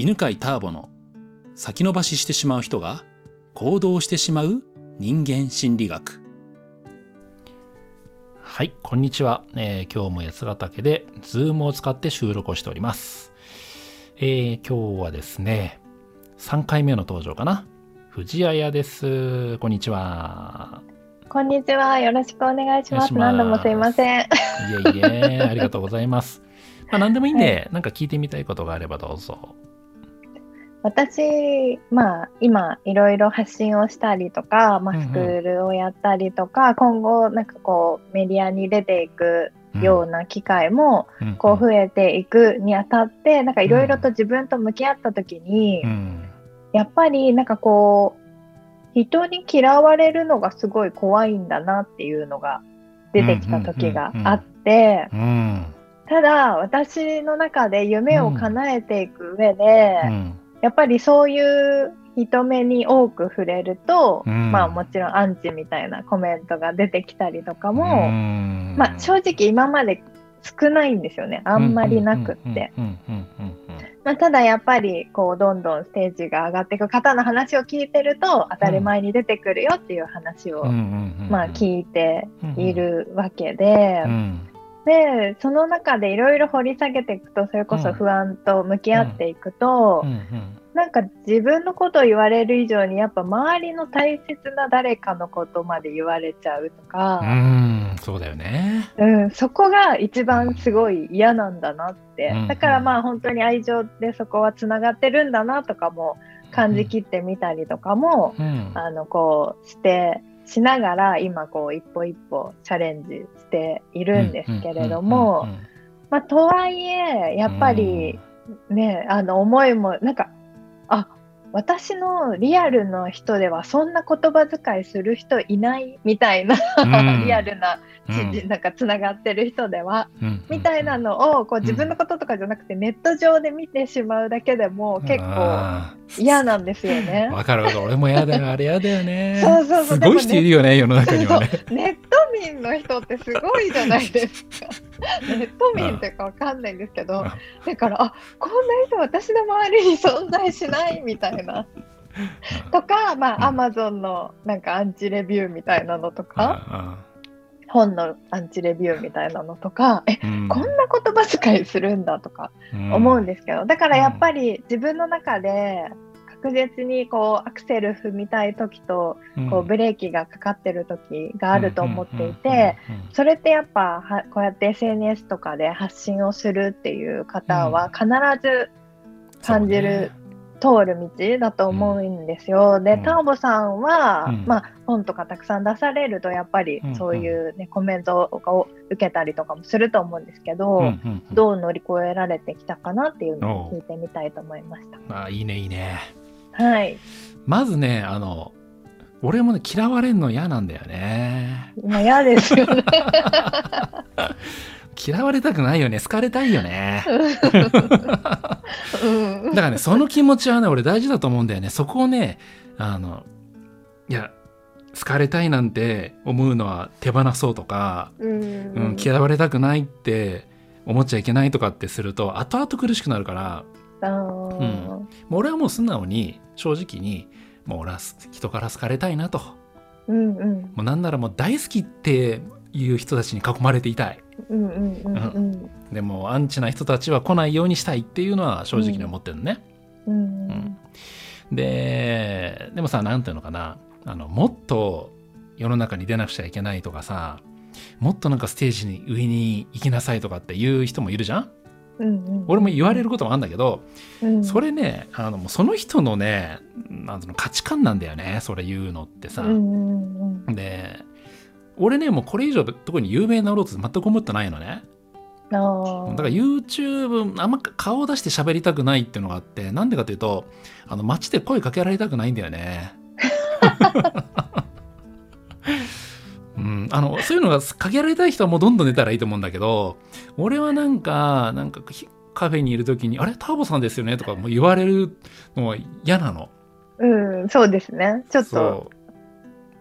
犬飼ターボの先延ばししてしまう人が行動してしまう人間心理学。はいこんにちは、えー、今日も八ヶ岳でズームを使って収録をしております、えー、今日はですね3回目の登場かな。藤谷です。こんにちは。こんにちは。よろしくお願いします。何度もすいません。いえいえありがとうございます。まあ、何でもいいんで、はい、なんか聞いてみたいことがあればどうぞ。私、まあ、今、いろいろ発信をしたりとか、まあ、スクールをやったりとか、うんうん、今後、なんかこう、メディアに出ていくような機会も、こう、増えていくにあたって、なんかいろいろと自分と向き合った時に、うん、やっぱり、なんかこう、人に嫌われるのがすごい怖いんだなっていうのが出てきた時があって、ただ私の中で夢を叶えていく上で、うん、やっぱりそういう人目に多く触れると、うん、まあもちろんアンチみたいなコメントが出てきたりとかも、うん、まあ正直今まで少ないんですよね。あんまりなくって。まあ、ただやっぱりこうどんどんステージが上がっていく方の話を聞いてると当たり前に出てくるよっていう話をまあ聞いているわけで、でその中でいろいろ掘り下げていくとそれこそ不安と向き合っていくと、うん。うん、なんか自分のことを言われる以上にやっぱ周りの大切な誰かのことまで言われちゃうとかうんそうだよね、うん、そこが一番すごい嫌なんだなって、だからまあ本当に愛情でそこはつながってるんだなとかも感じきってみたりとかも、あのこうしてしながら今こう一歩一歩チャレンジしているんですけれども、まあ、とはいえやっぱりね、あの思いもなんかあ私のリアルの人ではそんな言葉遣いする人いないみたいな、うん、リアルな、うん、なんかつながってる人では、うん、みたいなのをこう自分のこととかじゃなくてネット上で見てしまうだけでも結構嫌なんですよね。わかるわかる。俺も嫌だよ。あれ嫌だよね。そうそうそう。すごい人いるよね世の中にはね。ネット民の人ってすごいじゃないですか。ネット民ってかわかんないんですけどだからあこんな人私の周りに存在しないみたいな。とか、まあ、アマゾンのなんかアンチレビューみたいなのとか、本のアンチレビューみたいなのとか、え、うん、こんな言葉遣いするんだとか思うんですけど、だからやっぱり自分の中で確実にこうアクセル踏みたい時とこうブレーキがかかってる時があると思っていてそれってやっぱはこうやって SNS とかで発信をするっていう方は必ず感じる通る道だと思うんですよ。うん、で、ターボさんは、うん、まあ、本とかたくさん出されるとやっぱりそういうね、コメントを受けたりとかもすると思うんですけど、うんうんうん、どう乗り越えられてきたかなっていうのを聞いてみたいと思いました。あいいねいいね。はい。まずねあの俺もね嫌われるの嫌なんだよね。まあ嫌ですよね。嫌われたくないよね。好かれたいよね。だからねその気持ちはね俺大事だと思うんだよね。そこをねあのいや好かれたいなんて思うのは手放そうとか、うん、うん、嫌われたくないって思っちゃいけないとかってすると後々苦しくなるから、うん、俺はもう素直に正直にもう俺は人から好かれたいなと、うんうん、もうなんならもう大好きっていう人たちに囲まれていたい。でもアンチな人たちは来ないようにしたいっていうのは正直に思ってるのね。うん、うん、ででもさ何ていうのかな。あのもっと世の中に出なくちゃいけないとかさもっとなんかステージに上に行きなさいとかっていう人もいるじゃん。うんうん、俺も言われることもあるんだけど、うん、それねあのその人のねなんの価値観なんだよねそれ言うのってさ。で俺ねもうこれ以上特に有名になろうと全く思ってないのね。だから YouTube あんま顔を出して喋りたくないっていうのがあってなんでかというとあの街で声かけられたくないんだよね。うん、あのそういうのがかけられたい人はもうどんどん出たらいいと思うんだけど俺はなんかなんかカフェにいる時に「あれ？ターボさんですよね」とかも言われるのは嫌なの。うんそうですねちょっと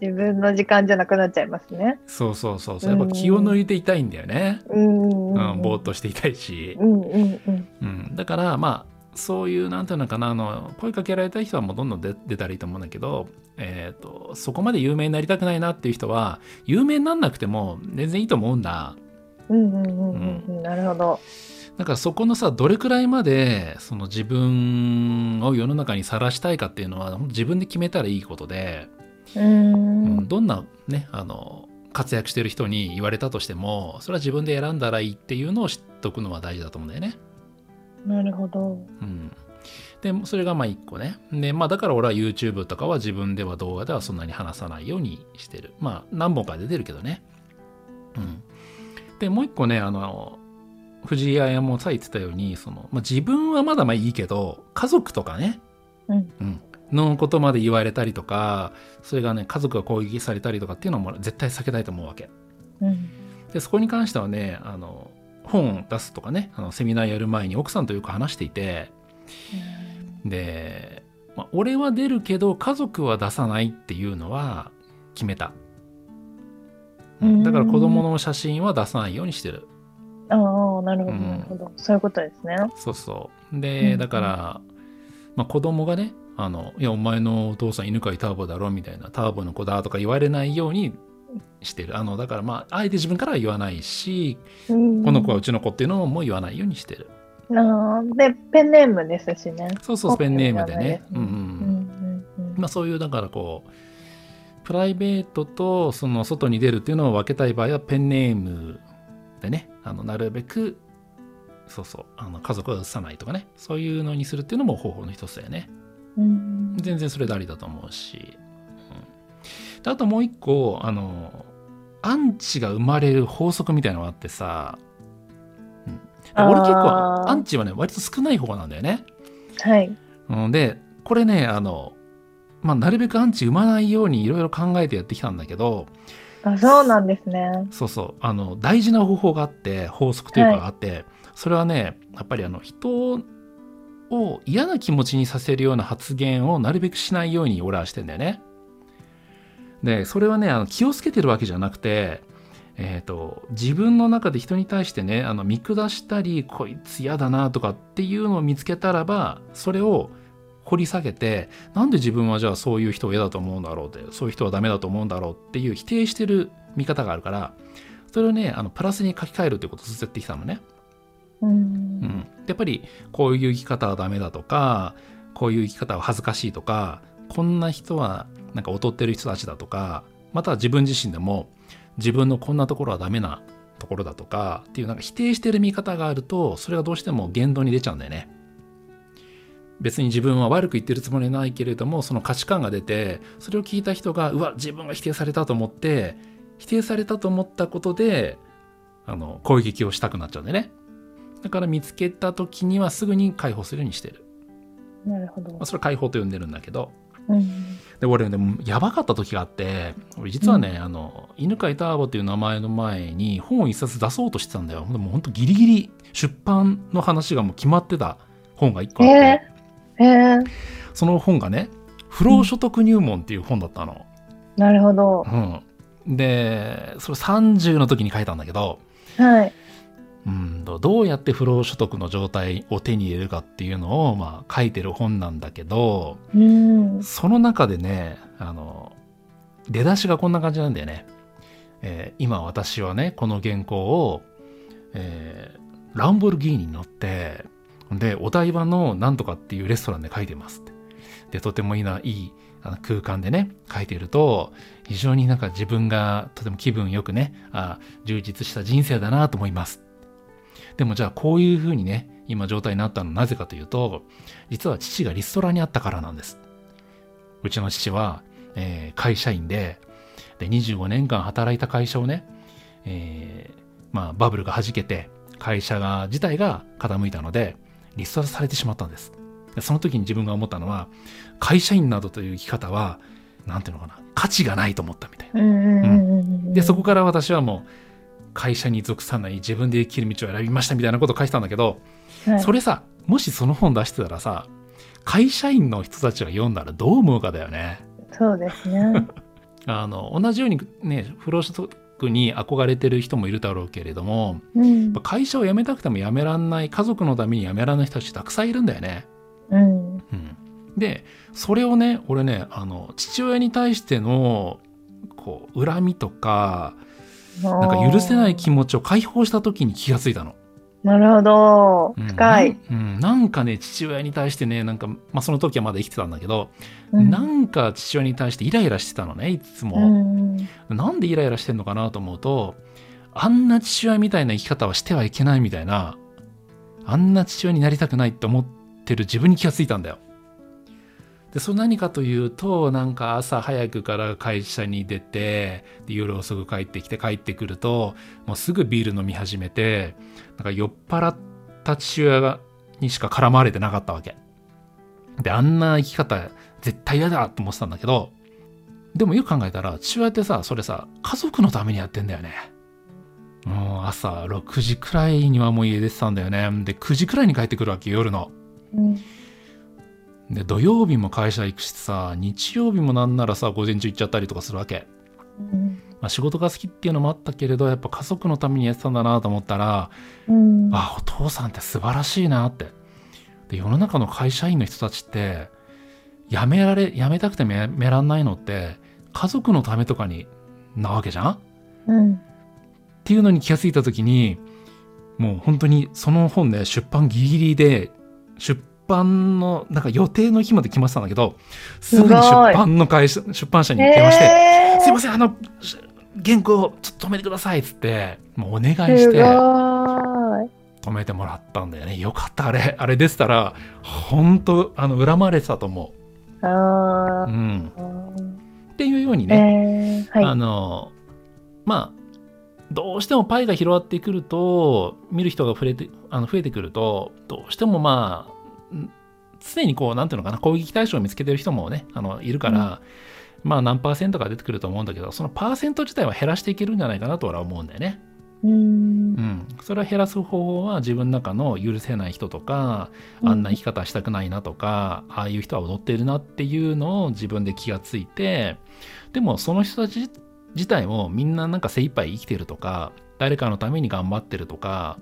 自分の時間じゃなくなっちゃいますね。そうそうそうそう。やっぱ気を抜いていたいんだよね。うん、うん、ぼーっとしていたいし。うんうんうん。うん、だからまあそういうなんていうのかなあの声かけられた人はもうどんどん出出たらいいと思うんだけど、えーと、そこまで有名になりたくないなっていう人は有名になんなくても全然いいと思うんだ。うんうんうんうん、なるほど。だからそこのさどれくらいまでその自分を世の中にさらしたいかっていうのは自分で決めたらいいことで、うん、どんなねあの活躍してる人に言われたとしてもそれは自分で選んだらいいっていうのを知っとくのは大事だと思うんだよね。なるほど。うん、でそれがまあ一個ね。でまあだから俺は YouTube とかは自分では動画ではそんなに話さないようにしてる。まあ何本か出てるけどね。うん。でもう一個ねあの藤井彩もさ言ってたようにその、まあ、自分はまだまあいいけど家族とかね、うん、うんのことまで言われたりとかそれがね家族が攻撃されたりとかっていうのも絶対避けたいと思うわけ。うん、でそこに関してはねあの本を出すとかねあのセミナーやる前に奥さんとよく話していて、うん、で、まあ、俺は出るけど家族は出さないっていうのは決めた。うん、だから子供の写真は出さないようにしてる。ああなるほどなるほど、そういうことですね。そうそうで、だから、まあ、子供がねあの、いや、お前のお父さん犬飼ターボだろみたいな、ターボの子だとか言われないようにしてる。あの、だからまあ、あえて自分からは言わないし、この子はうちの子っていうのも言わないようにしてる。あで、ペンネームですしね。そうそう、ペンネームでね。うんうん。まあ、そういう、だからこう、プライベートとその外に出るっていうのを分けたい場合はペンネームでね、あのなるべくそうそうあの家族は移さないとかねそういうのにするっていうのも方法の一つだよね。全然それでありだと思うし、うん、あともう一個あのアンチが生まれる法則みたいなのがあってさ、うん、俺結構アンチはね割と少ない方なんだよね。はい、うん、でこれねあの、まあ、なるべくアンチ生まないようにいろいろ考えてやってきたんだけど。あそうなんですね。そうそう。あの大事な方法があって法則というかがあって、はい、それはねやっぱりあの人を嫌な気持ちにさせるような発言をなるべくしないように俺はしてんだよね。で、それはね、あの気をつけてるわけじゃなくて、えっ、ー、と、自分の中で人に対してね、あの見下したり、こいつ嫌だなとかっていうのを見つけたらば、それを掘り下げて、なんで自分はじゃあそういう人を嫌だと思うんだろうって、そういう人はダメだと思うんだろうっていう否定してる見方があるから、それをね、あのプラスに書き換えるっていうことをずっと言ってきたのね。うん、やっぱりこういう生き方はダメだとかこういう生き方は恥ずかしいとかこんな人はなんか劣ってる人たちだとかまたは自分自身でも自分のこんなところはダメなところだとかっていうなんか否定してる見方があるとそれがどうしても言動に出ちゃうんだよね。別に自分は悪く言ってるつもりないけれどもその価値観が出てそれを聞いた人がうわ自分が否定されたと思って否定されたと思ったことであの攻撃をしたくなっちゃうんだよね。だから見つけた時にはすぐに解放するようにしてる。なるほど。まあ、それは解放と呼んでるんだけど。うん、で俺でもやばかった時があって俺実はね、うん、あの犬飼ターボっていう名前の前に本を一冊出そうとしてたんだよ。でも本当ギリギリ出版の話がもう決まってた本が1個あって、えーえー、その本がね「不労所得入門」っていう本だったの、うん、なるほど、うん、でそれ30の時に書いたんだけど、はい、うんどうやって不労所得の状態を手に入れるかっていうのを、まあ、書いてる本なんだけど、うん、その中でねあの出だしがこんな感じなんだよね。えー、今私はねこの原稿を、えー、ランボルギーニに乗ってでお台場のなんとかっていうレストランで書いてますって。でとてもいいないい空間でね書いていると非常になんか自分がとても気分よくねあ充実した人生だなと思いますでもじゃあこういうふうにね、今状態になったのはなぜかというと、実は父がリストラにあったからなんです。うちの父は、えー、会社員で、で、25年間働いた会社をね、えー、まあバブルが弾けて、会社が自体が傾いたので、リストラされてしまったんです。でその時に自分が思ったのは、会社員などという生き方は、なんていうのかな、価値がないと思ったみたいな。うん、で、そこから私はもう、会社に属さない自分で生きる道を選びましたみたいなことを書いてたんだけど、はい、それさもしその本出してたらさ会社員の人たちが読んだらどう思うかだよね。そうですね あの同じようにね不労所得に憧れてる人もいるだろうけれども、うん、会社を辞めたくても辞めらんない家族のために辞められない人たちたくさんいるんだよね。うん。うん、でそれをね俺ねあの父親に対してのこう恨みとかなんか許せない気持ちを解放した時に気がついたの。なるほど。深い、うん、なんかね、父親に対してね、なんか、まあその時はまだ生きてたんだけど、うん、なんか父親に対してイライラしてたのね、いつも。うん、なんでイライラしてんのかなと思うと、あんな父親みたいな生き方はしてはいけないみたいな、あんな父親になりたくないって思ってる自分に気がついたんだよ。でそれ何かというとなんか朝早くから会社に出てで夜遅く帰ってきて帰ってくるともうすぐビール飲み始めてなんか酔っ払った父親にしか絡まれてなかったわけ。であんな生き方絶対嫌だと思ってたんだけどでもよく考えたら父親ってさそれさ家族のためにやってんだよね。もう朝6時くらいにはもう家出てたんだよね。で9時くらいに帰ってくるわけ夜の。うんで土曜日も会社行くしさ日曜日もなんならさ午前中行っちゃったりとかするわけ、うん、まあ、仕事が好きっていうのもあったけれどやっぱ家族のためにやってたんだなと思ったら、うん、あお父さんって素晴らしいなって。で世の中の会社員の人たちって辞められ辞めたくてめめらんないのって家族のためとかになわけじゃん、うん、っていうのに気がついた時にもう本当にその本ね出版ギリギリで出版のなんか予定の日まで来ましたんだけどすぐに出版の会社出版社に電話して「すいませんあの原稿ちょっと止めてください」っつってもうお願いして止めてもらったんだよね。よかったあれあれでしたら本当あの恨まれてたと思う。うん、っていうようにね、えーはい、あのまあどうしてもパイが広がってくると見る人が増えてあの増えてくるとどうしてもまあ常にこう、なんていうのかな、攻撃対象を見つけてる人もね、あの、いるから、うん、まあ何パーセントか出てくると思うんだけど、そのパーセント自体は減らしていけるんじゃないかなとは思うんだよね。うん、うん、それは減らす方法は自分の中の許せない人とか、あんな生き方したくないなとか、ああいう人は踊っているなっていうのを自分で気がついてでもその人たち自体もみんななんか精一杯生きてるとか誰かのために頑張ってるとか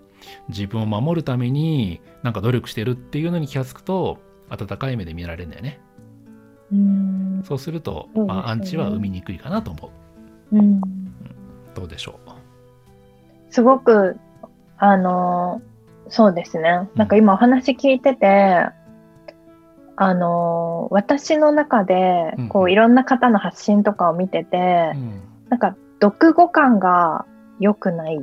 自分を守るためになんか努力してるっていうのに気が付くと温かい目で見られるんだよね。うん。そうすると、まあ、アンチは生みにくいかなと思う。うん、どうでしょう？すごくあのそうですね。なんか今お話聞いてて、あの私の中でこう、いろんな方の発信とかを見てて、うん、なんか読後感が良くない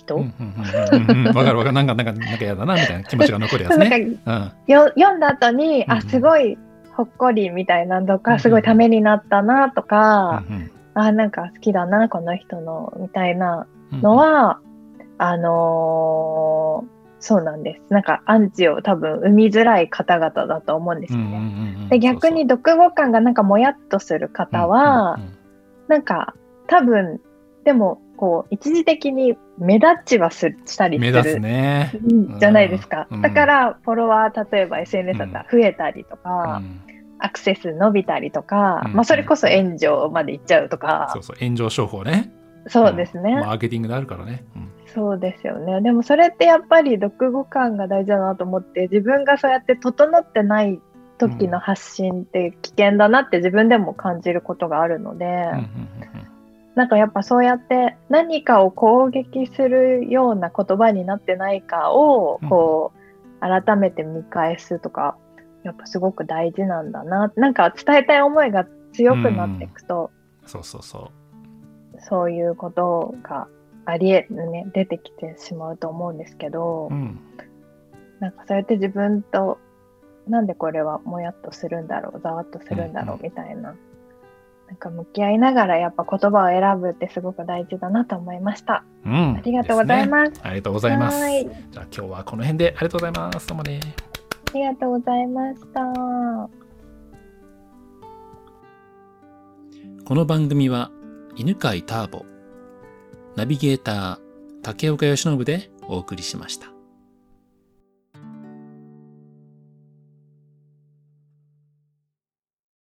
人？わ、かるわかる。なんかなんかなんか嫌だなみたいな気持ちが残るやつね。うん、よ読んだ後に、あすごいほっこりみたいなとか、すごいためになったなとか、あなんか好きだなこの人のみたいなのは、あのーそうなんです。なんかアンチを多分生みづらい方々だと思うんですよね。で逆に読後感がなんかもやっとする方は、なんか多分でもこう一時的に目立ちはすしたりする目立つね、じゃないですか、うん、だからフォロワー例えば SNS だったら増えたりとか、うん、アクセス伸びたりとか、うん、まあ、それこそ炎上までいっちゃうとか、そうそう炎上商法ね。そうですね、マーケティングであるからね、そうですよね。でもそれってやっぱり読後感が大事だなと思って自分がそうやって整ってない時の発信って危険だなって自分でも感じることがあるので、なんかやっぱそうやって何かを攻撃するような言葉になってないかをこう改めて見返すとかやっぱすごく大事なんだな。なんか伝えたい思いが強くなっていくと、うん、そうそうそう。そういうことがありえるね。出てきてしまうと思うんですけど、うん、なんかそうやって自分となんでこれはもやっとするんだろうざわっとするんだろうみたいな、なんか向き合いながらやっぱ言葉を選ぶってすごく大事だなと思いました。うん、ありがとうございます。ね、ありがとうございます。じゃあ今日はこの辺でありがとうございます。どうもね。ありがとうございました。この番組は犬飼ターボ、ナビゲーター竹岡由伸でお送りしました。